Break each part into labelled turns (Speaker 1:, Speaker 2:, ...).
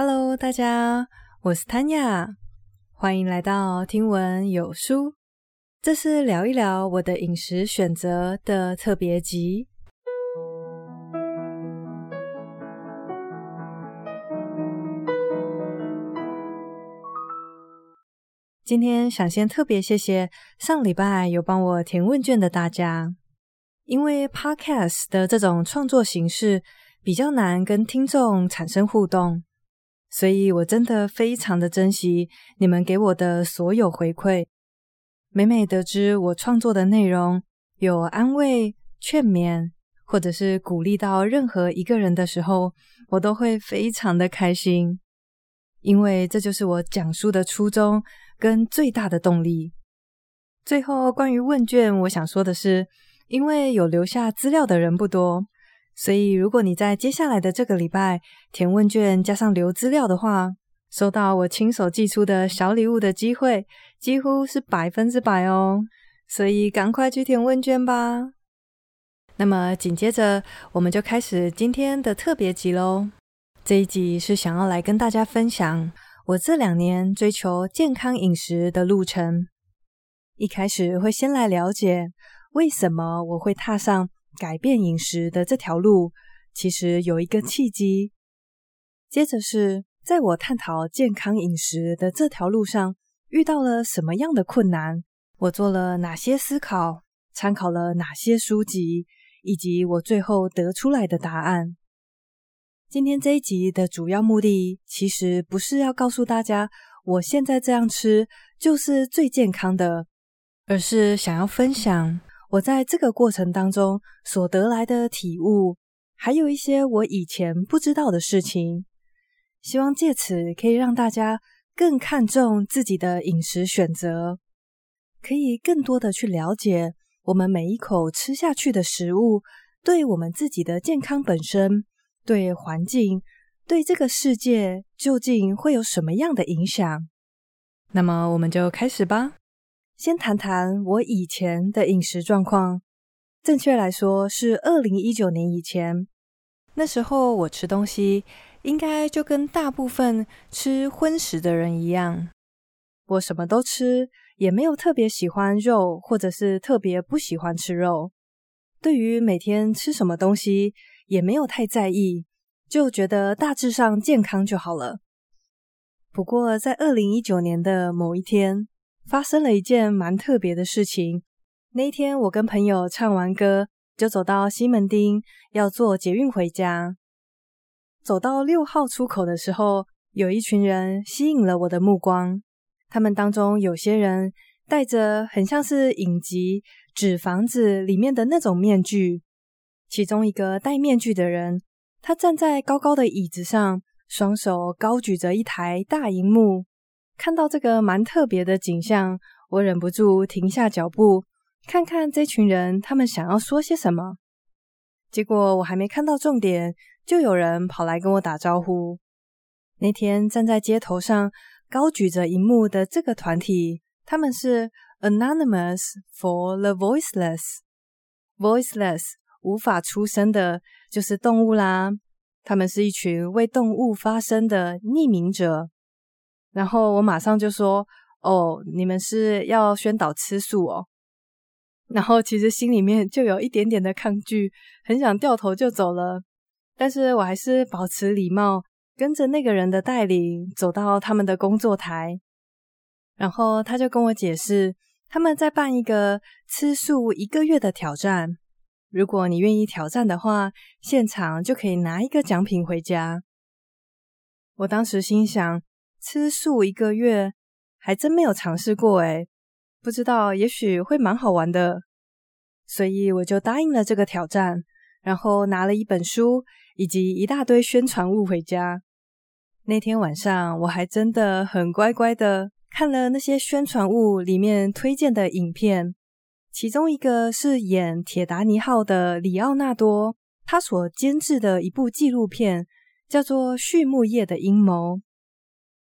Speaker 1: Hello，大家，我是 Tanya，欢迎来到听闻有书。这是聊一聊我的饮食选择的特别集。今天想先特别谢谢上礼拜有帮我填问卷的大家，因为 Podcast 的这种创作形式比较难跟听众产生互动。所以我真的非常的珍惜你们给我的所有回馈。每每得知我创作的内容有安慰、劝勉，或者是鼓励到任何一个人的时候，我都会非常的开心，因为这就是我讲书的初衷跟最大的动力。最后，关于问卷，我想说的是，因为有留下资料的人不多。所以，如果你在接下来的这个礼拜填问卷加上留资料的话，收到我亲手寄出的小礼物的机会几乎是百分之百哦。所以，赶快去填问卷吧。那么，紧接着我们就开始今天的特别集喽。这一集是想要来跟大家分享我这两年追求健康饮食的路程。一开始会先来了解为什么我会踏上。改变饮食的这条路，其实有一个契机。接着是在我探讨健康饮食的这条路上，遇到了什么样的困难？我做了哪些思考？参考了哪些书籍？以及我最后得出来的答案。今天这一集的主要目的，其实不是要告诉大家我现在这样吃就是最健康的，而是想要分享。我在这个过程当中所得来的体悟，还有一些我以前不知道的事情，希望借此可以让大家更看重自己的饮食选择，可以更多的去了解我们每一口吃下去的食物，对我们自己的健康本身、对环境、对这个世界究竟会有什么样的影响。那么，我们就开始吧。先谈谈我以前的饮食状况，正确来说是二零一九年以前。那时候我吃东西应该就跟大部分吃荤食的人一样，我什么都吃，也没有特别喜欢肉，或者是特别不喜欢吃肉。对于每天吃什么东西也没有太在意，就觉得大致上健康就好了。不过在二零一九年的某一天，发生了一件蛮特别的事情。那一天，我跟朋友唱完歌，就走到西门町，要坐捷运回家。走到六号出口的时候，有一群人吸引了我的目光。他们当中有些人戴着很像是影集《纸房子》里面的那种面具。其中一个戴面具的人，他站在高高的椅子上，双手高举着一台大荧幕。看到这个蛮特别的景象，我忍不住停下脚步，看看这群人他们想要说些什么。结果我还没看到重点，就有人跑来跟我打招呼。那天站在街头上高举着荧幕的这个团体，他们是 Anonymous for the Voiceless。Voiceless 无法出声的，就是动物啦。他们是一群为动物发声的匿名者。然后我马上就说：“哦，你们是要宣导吃素哦。”然后其实心里面就有一点点的抗拒，很想掉头就走了。但是我还是保持礼貌，跟着那个人的带领走到他们的工作台。然后他就跟我解释，他们在办一个吃素一个月的挑战。如果你愿意挑战的话，现场就可以拿一个奖品回家。我当时心想，吃素一个月，还真没有尝试过诶，不知道，也许会蛮好玩的，所以我就答应了这个挑战，然后拿了一本书以及一大堆宣传物回家。那天晚上，我还真的很乖乖的看了那些宣传物里面推荐的影片，其中一个是演《铁达尼号》的里奥纳多，他所监制的一部纪录片，叫做《畜牧业的阴谋》。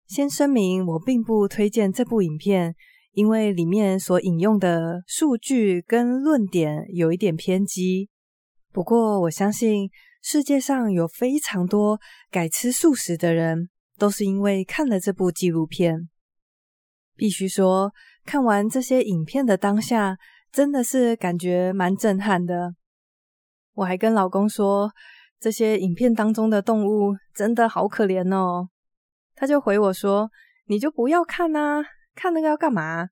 Speaker 1: 先声明，我并不推荐这部影片，因为里面所引用的数据跟论点有一点偏激。不过，我相信世界上有非常多改吃素食的人，都是因为看了这部纪录片。必须说，看完这些影片的当下，真的是感觉蛮震撼的。我还跟老公说，这些影片当中的动物真的好可怜哦。他就回我说：“你就不要看啊，看那个要干嘛？”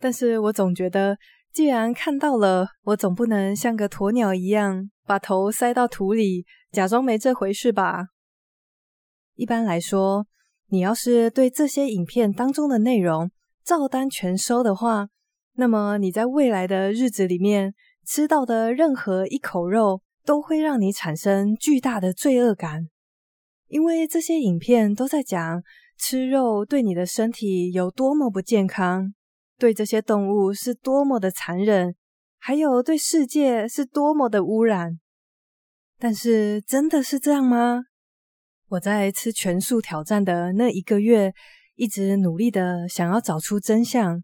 Speaker 1: 但是我总觉得，既然看到了，我总不能像个鸵鸟一样，把头塞到土里，假装没这回事吧。一般来说，你要是对这些影片当中的内容照单全收的话，那么你在未来的日子里面吃到的任何一口肉，都会让你产生巨大的罪恶感，因为这些影片都在讲吃肉对你的身体有多么不健康。对这些动物是多么的残忍，还有对世界是多么的污染。但是，真的是这样吗？我在吃全素挑战的那一个月，一直努力的想要找出真相，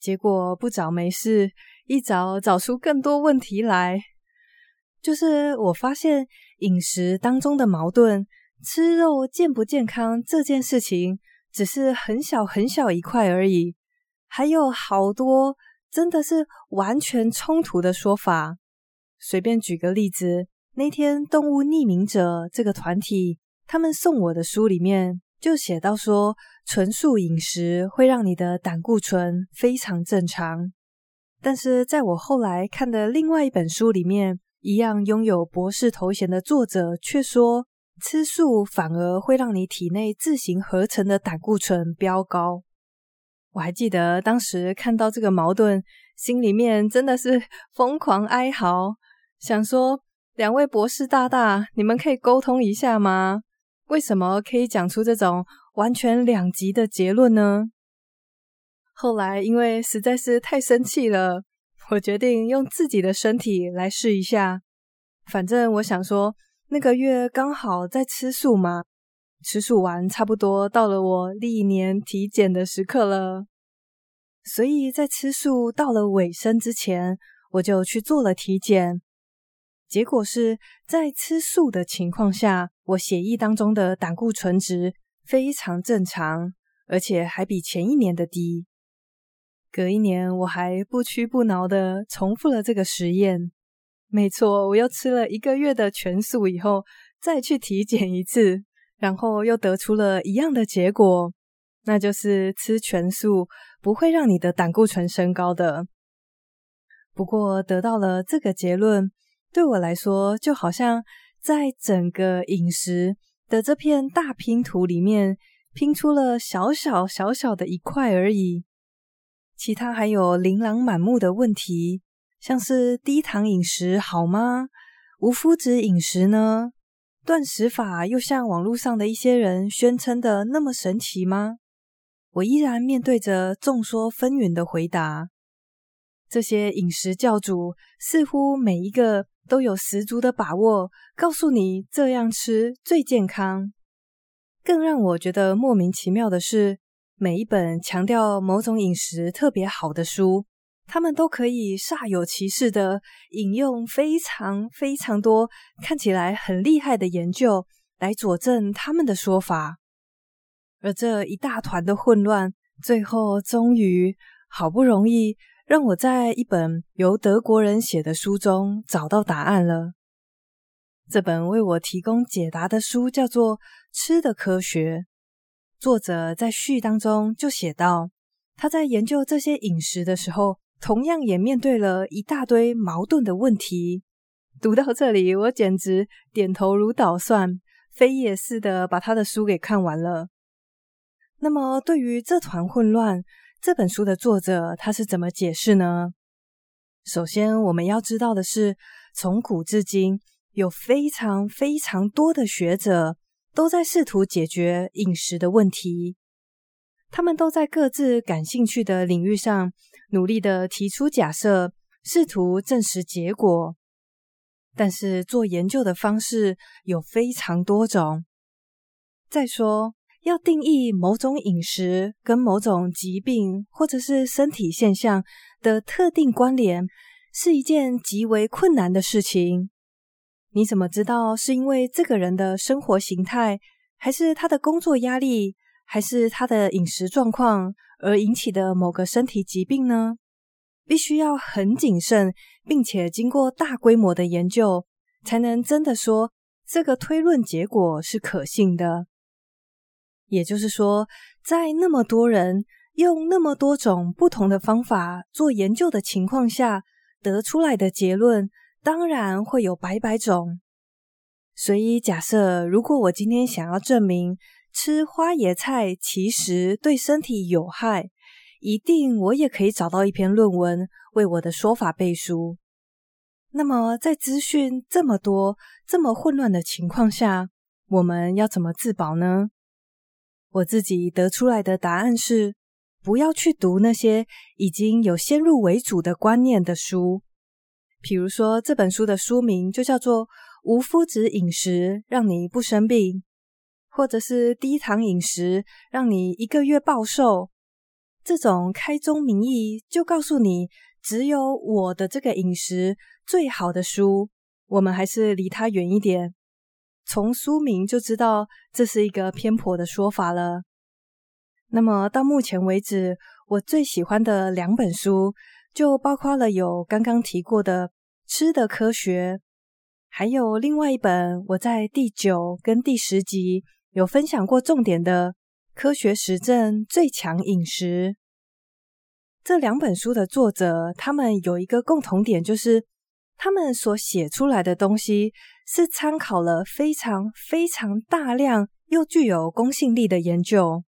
Speaker 1: 结果不找没事，一找找出更多问题来。就是我发现饮食当中的矛盾，吃肉健不健康这件事情，只是很小很小一块而已。还有好多真的是完全冲突的说法。随便举个例子，那天动物匿名者这个团体，他们送我的书里面就写到说，纯素饮食会让你的胆固醇非常正常。但是在我后来看的另外一本书里面，一样拥有博士头衔的作者却说，吃素反而会让你体内自行合成的胆固醇飙高。我还记得当时看到这个矛盾，心里面真的是 疯狂哀嚎，想说两位博士大大，你们可以沟通一下吗？为什么可以讲出这种完全两极的结论呢？后来因为实在是太生气了，我决定用自己的身体来试一下。反正我想说，那个月刚好在吃素嘛。吃素完，差不多到了我历年体检的时刻了，所以在吃素到了尾声之前，我就去做了体检。结果是在吃素的情况下，我血液当中的胆固醇值非常正常，而且还比前一年的低。隔一年，我还不屈不挠的重复了这个实验。没错，我又吃了一个月的全素以后，再去体检一次。然后又得出了一样的结果，那就是吃全素不会让你的胆固醇升高的。不过得到了这个结论，对我来说就好像在整个饮食的这片大拼图里面拼出了小小小小的一块而已，其他还有琳琅满目的问题，像是低糖饮食好吗？无麸质饮食呢？断食法又像网络上的一些人宣称的那么神奇吗？我依然面对着众说纷纭的回答。这些饮食教主似乎每一个都有十足的把握，告诉你这样吃最健康。更让我觉得莫名其妙的是，每一本强调某种饮食特别好的书。他们都可以煞有其事的引用非常非常多看起来很厉害的研究来佐证他们的说法，而这一大团的混乱，最后终于好不容易让我在一本由德国人写的书中找到答案了。这本为我提供解答的书叫做《吃的科学》，作者在序当中就写道，他在研究这些饮食的时候。同样也面对了一大堆矛盾的问题。读到这里，我简直点头如捣蒜，飞也似的把他的书给看完了。那么，对于这团混乱，这本书的作者他是怎么解释呢？首先，我们要知道的是，从古至今，有非常非常多的学者都在试图解决饮食的问题。他们都在各自感兴趣的领域上努力地提出假设，试图证实结果。但是做研究的方式有非常多种。再说，要定义某种饮食跟某种疾病或者是身体现象的特定关联，是一件极为困难的事情。你怎么知道是因为这个人的生活形态？还是他的工作压力，还是他的饮食状况而引起的某个身体疾病呢？必须要很谨慎，并且经过大规模的研究，才能真的说这个推论结果是可信的。也就是说，在那么多人用那么多种不同的方法做研究的情况下，得出来的结论当然会有百百种。所以，假设如果我今天想要证明吃花椰菜其实对身体有害，一定我也可以找到一篇论文为我的说法背书。那么，在资讯这么多、这么混乱的情况下，我们要怎么自保呢？我自己得出来的答案是：不要去读那些已经有先入为主的观念的书。比如说，这本书的书名就叫做。无麸质饮食让你不生病，或者是低糖饮食让你一个月暴瘦，这种开宗明义就告诉你只有我的这个饮食最好的书，我们还是离它远一点。从书名就知道这是一个偏颇的说法了。那么到目前为止，我最喜欢的两本书就包括了有刚刚提过的《吃的科学》。还有另外一本，我在第九跟第十集有分享过重点的《科学实证最强饮食》。这两本书的作者，他们有一个共同点，就是他们所写出来的东西是参考了非常非常大量又具有公信力的研究。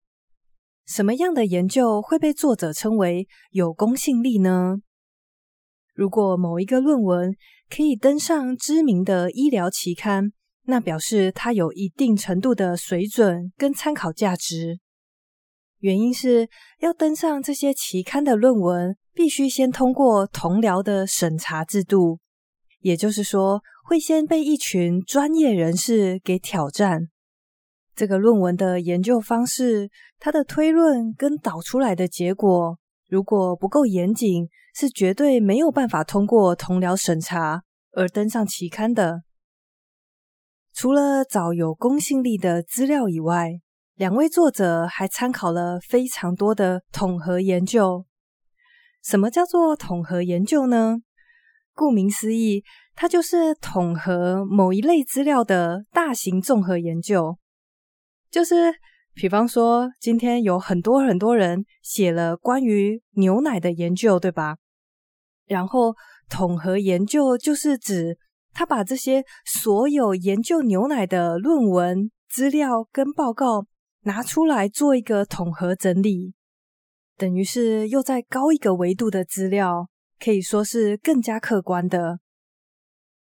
Speaker 1: 什么样的研究会被作者称为有公信力呢？如果某一个论文，可以登上知名的医疗期刊，那表示它有一定程度的水准跟参考价值。原因是要登上这些期刊的论文，必须先通过同僚的审查制度，也就是说，会先被一群专业人士给挑战。这个论文的研究方式，它的推论跟导出来的结果，如果不够严谨，是绝对没有办法通过同僚审查而登上期刊的。除了找有公信力的资料以外，两位作者还参考了非常多的统合研究。什么叫做统合研究呢？顾名思义，它就是统合某一类资料的大型综合研究。就是，比方说，今天有很多很多人写了关于牛奶的研究，对吧？然后，统合研究就是指他把这些所有研究牛奶的论文、资料跟报告拿出来做一个统合整理，等于是又在高一个维度的资料，可以说是更加客观的。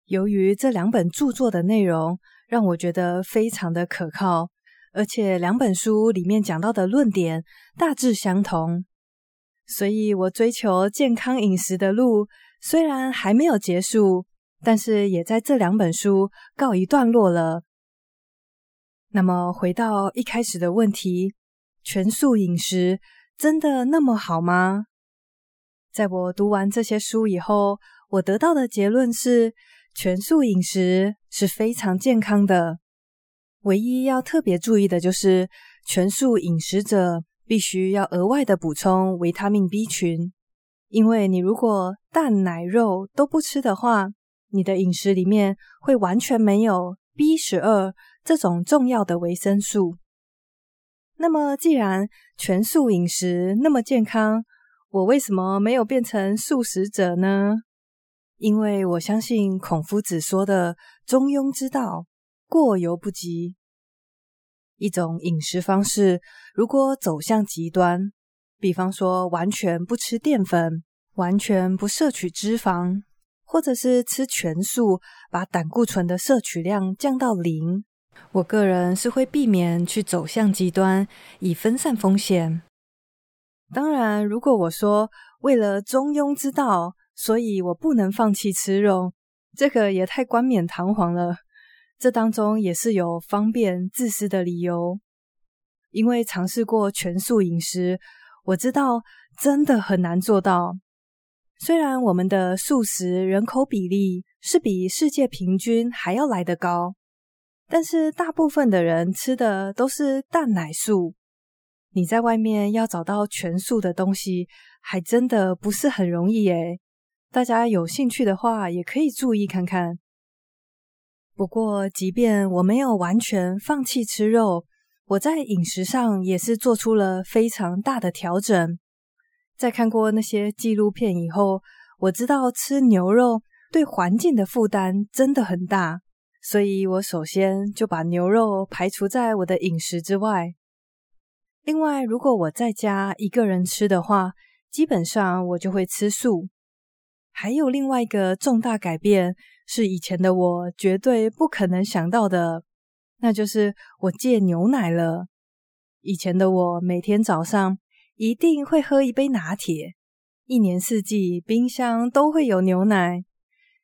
Speaker 1: 由于这两本著作的内容让我觉得非常的可靠，而且两本书里面讲到的论点大致相同。所以我追求健康饮食的路虽然还没有结束，但是也在这两本书告一段落了。那么回到一开始的问题，全素饮食真的那么好吗？在我读完这些书以后，我得到的结论是，全素饮食是非常健康的。唯一要特别注意的就是，全素饮食者。必须要额外的补充维他命 B 群，因为你如果蛋奶肉都不吃的话，你的饮食里面会完全没有 B 十二这种重要的维生素。那么，既然全素饮食那么健康，我为什么没有变成素食者呢？因为我相信孔夫子说的中庸之道，过犹不及。一种饮食方式，如果走向极端，比方说完全不吃淀粉，完全不摄取脂肪，或者是吃全素，把胆固醇的摄取量降到零，我个人是会避免去走向极端，以分散风险。当然，如果我说为了中庸之道，所以我不能放弃吃肉，这个也太冠冕堂皇了。这当中也是有方便自私的理由，因为尝试过全素饮食，我知道真的很难做到。虽然我们的素食人口比例是比世界平均还要来得高，但是大部分的人吃的都是蛋奶素。你在外面要找到全素的东西，还真的不是很容易耶。大家有兴趣的话，也可以注意看看。不过，即便我没有完全放弃吃肉，我在饮食上也是做出了非常大的调整。在看过那些纪录片以后，我知道吃牛肉对环境的负担真的很大，所以我首先就把牛肉排除在我的饮食之外。另外，如果我在家一个人吃的话，基本上我就会吃素。还有另外一个重大改变，是以前的我绝对不可能想到的，那就是我戒牛奶了。以前的我每天早上一定会喝一杯拿铁，一年四季冰箱都会有牛奶。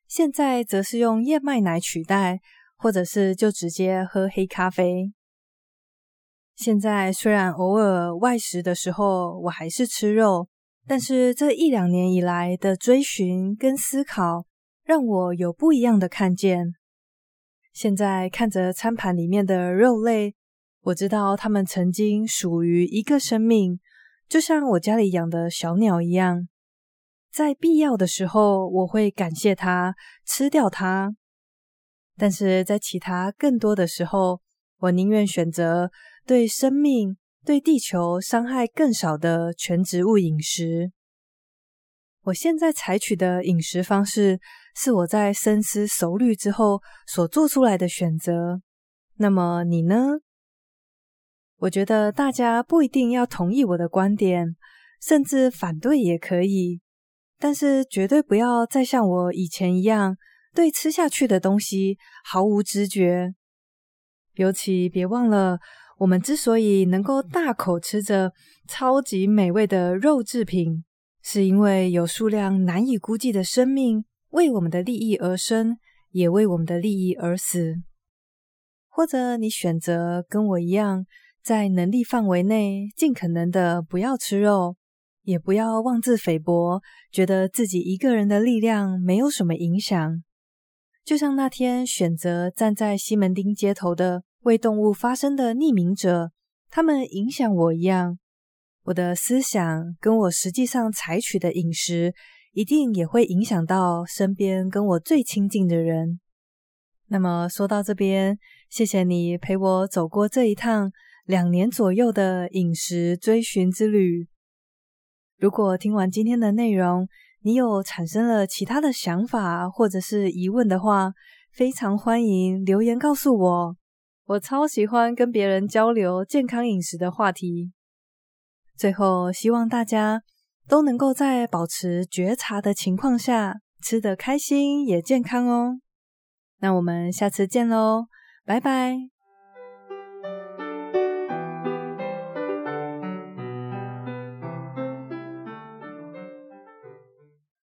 Speaker 1: 现在则是用燕麦奶取代，或者是就直接喝黑咖啡。现在虽然偶尔外食的时候，我还是吃肉。但是这一两年以来的追寻跟思考，让我有不一样的看见。现在看着餐盘里面的肉类，我知道它们曾经属于一个生命，就像我家里养的小鸟一样。在必要的时候，我会感谢它，吃掉它。但是在其他更多的时候，我宁愿选择对生命。对地球伤害更少的全植物饮食。我现在采取的饮食方式是我在深思熟虑之后所做出来的选择。那么你呢？我觉得大家不一定要同意我的观点，甚至反对也可以，但是绝对不要再像我以前一样，对吃下去的东西毫无知觉。尤其别忘了。我们之所以能够大口吃着超级美味的肉制品，是因为有数量难以估计的生命为我们的利益而生，也为我们的利益而死。或者你选择跟我一样，在能力范围内尽可能的不要吃肉，也不要妄自菲薄，觉得自己一个人的力量没有什么影响。就像那天选择站在西门町街头的。为动物发声的匿名者，他们影响我一样。我的思想跟我实际上采取的饮食，一定也会影响到身边跟我最亲近的人。那么说到这边，谢谢你陪我走过这一趟两年左右的饮食追寻之旅。如果听完今天的内容，你有产生了其他的想法或者是疑问的话，非常欢迎留言告诉我。我超喜欢跟别人交流健康饮食的话题。最后，希望大家都能够在保持觉察的情况下吃得开心也健康哦。那我们下次见喽，拜拜。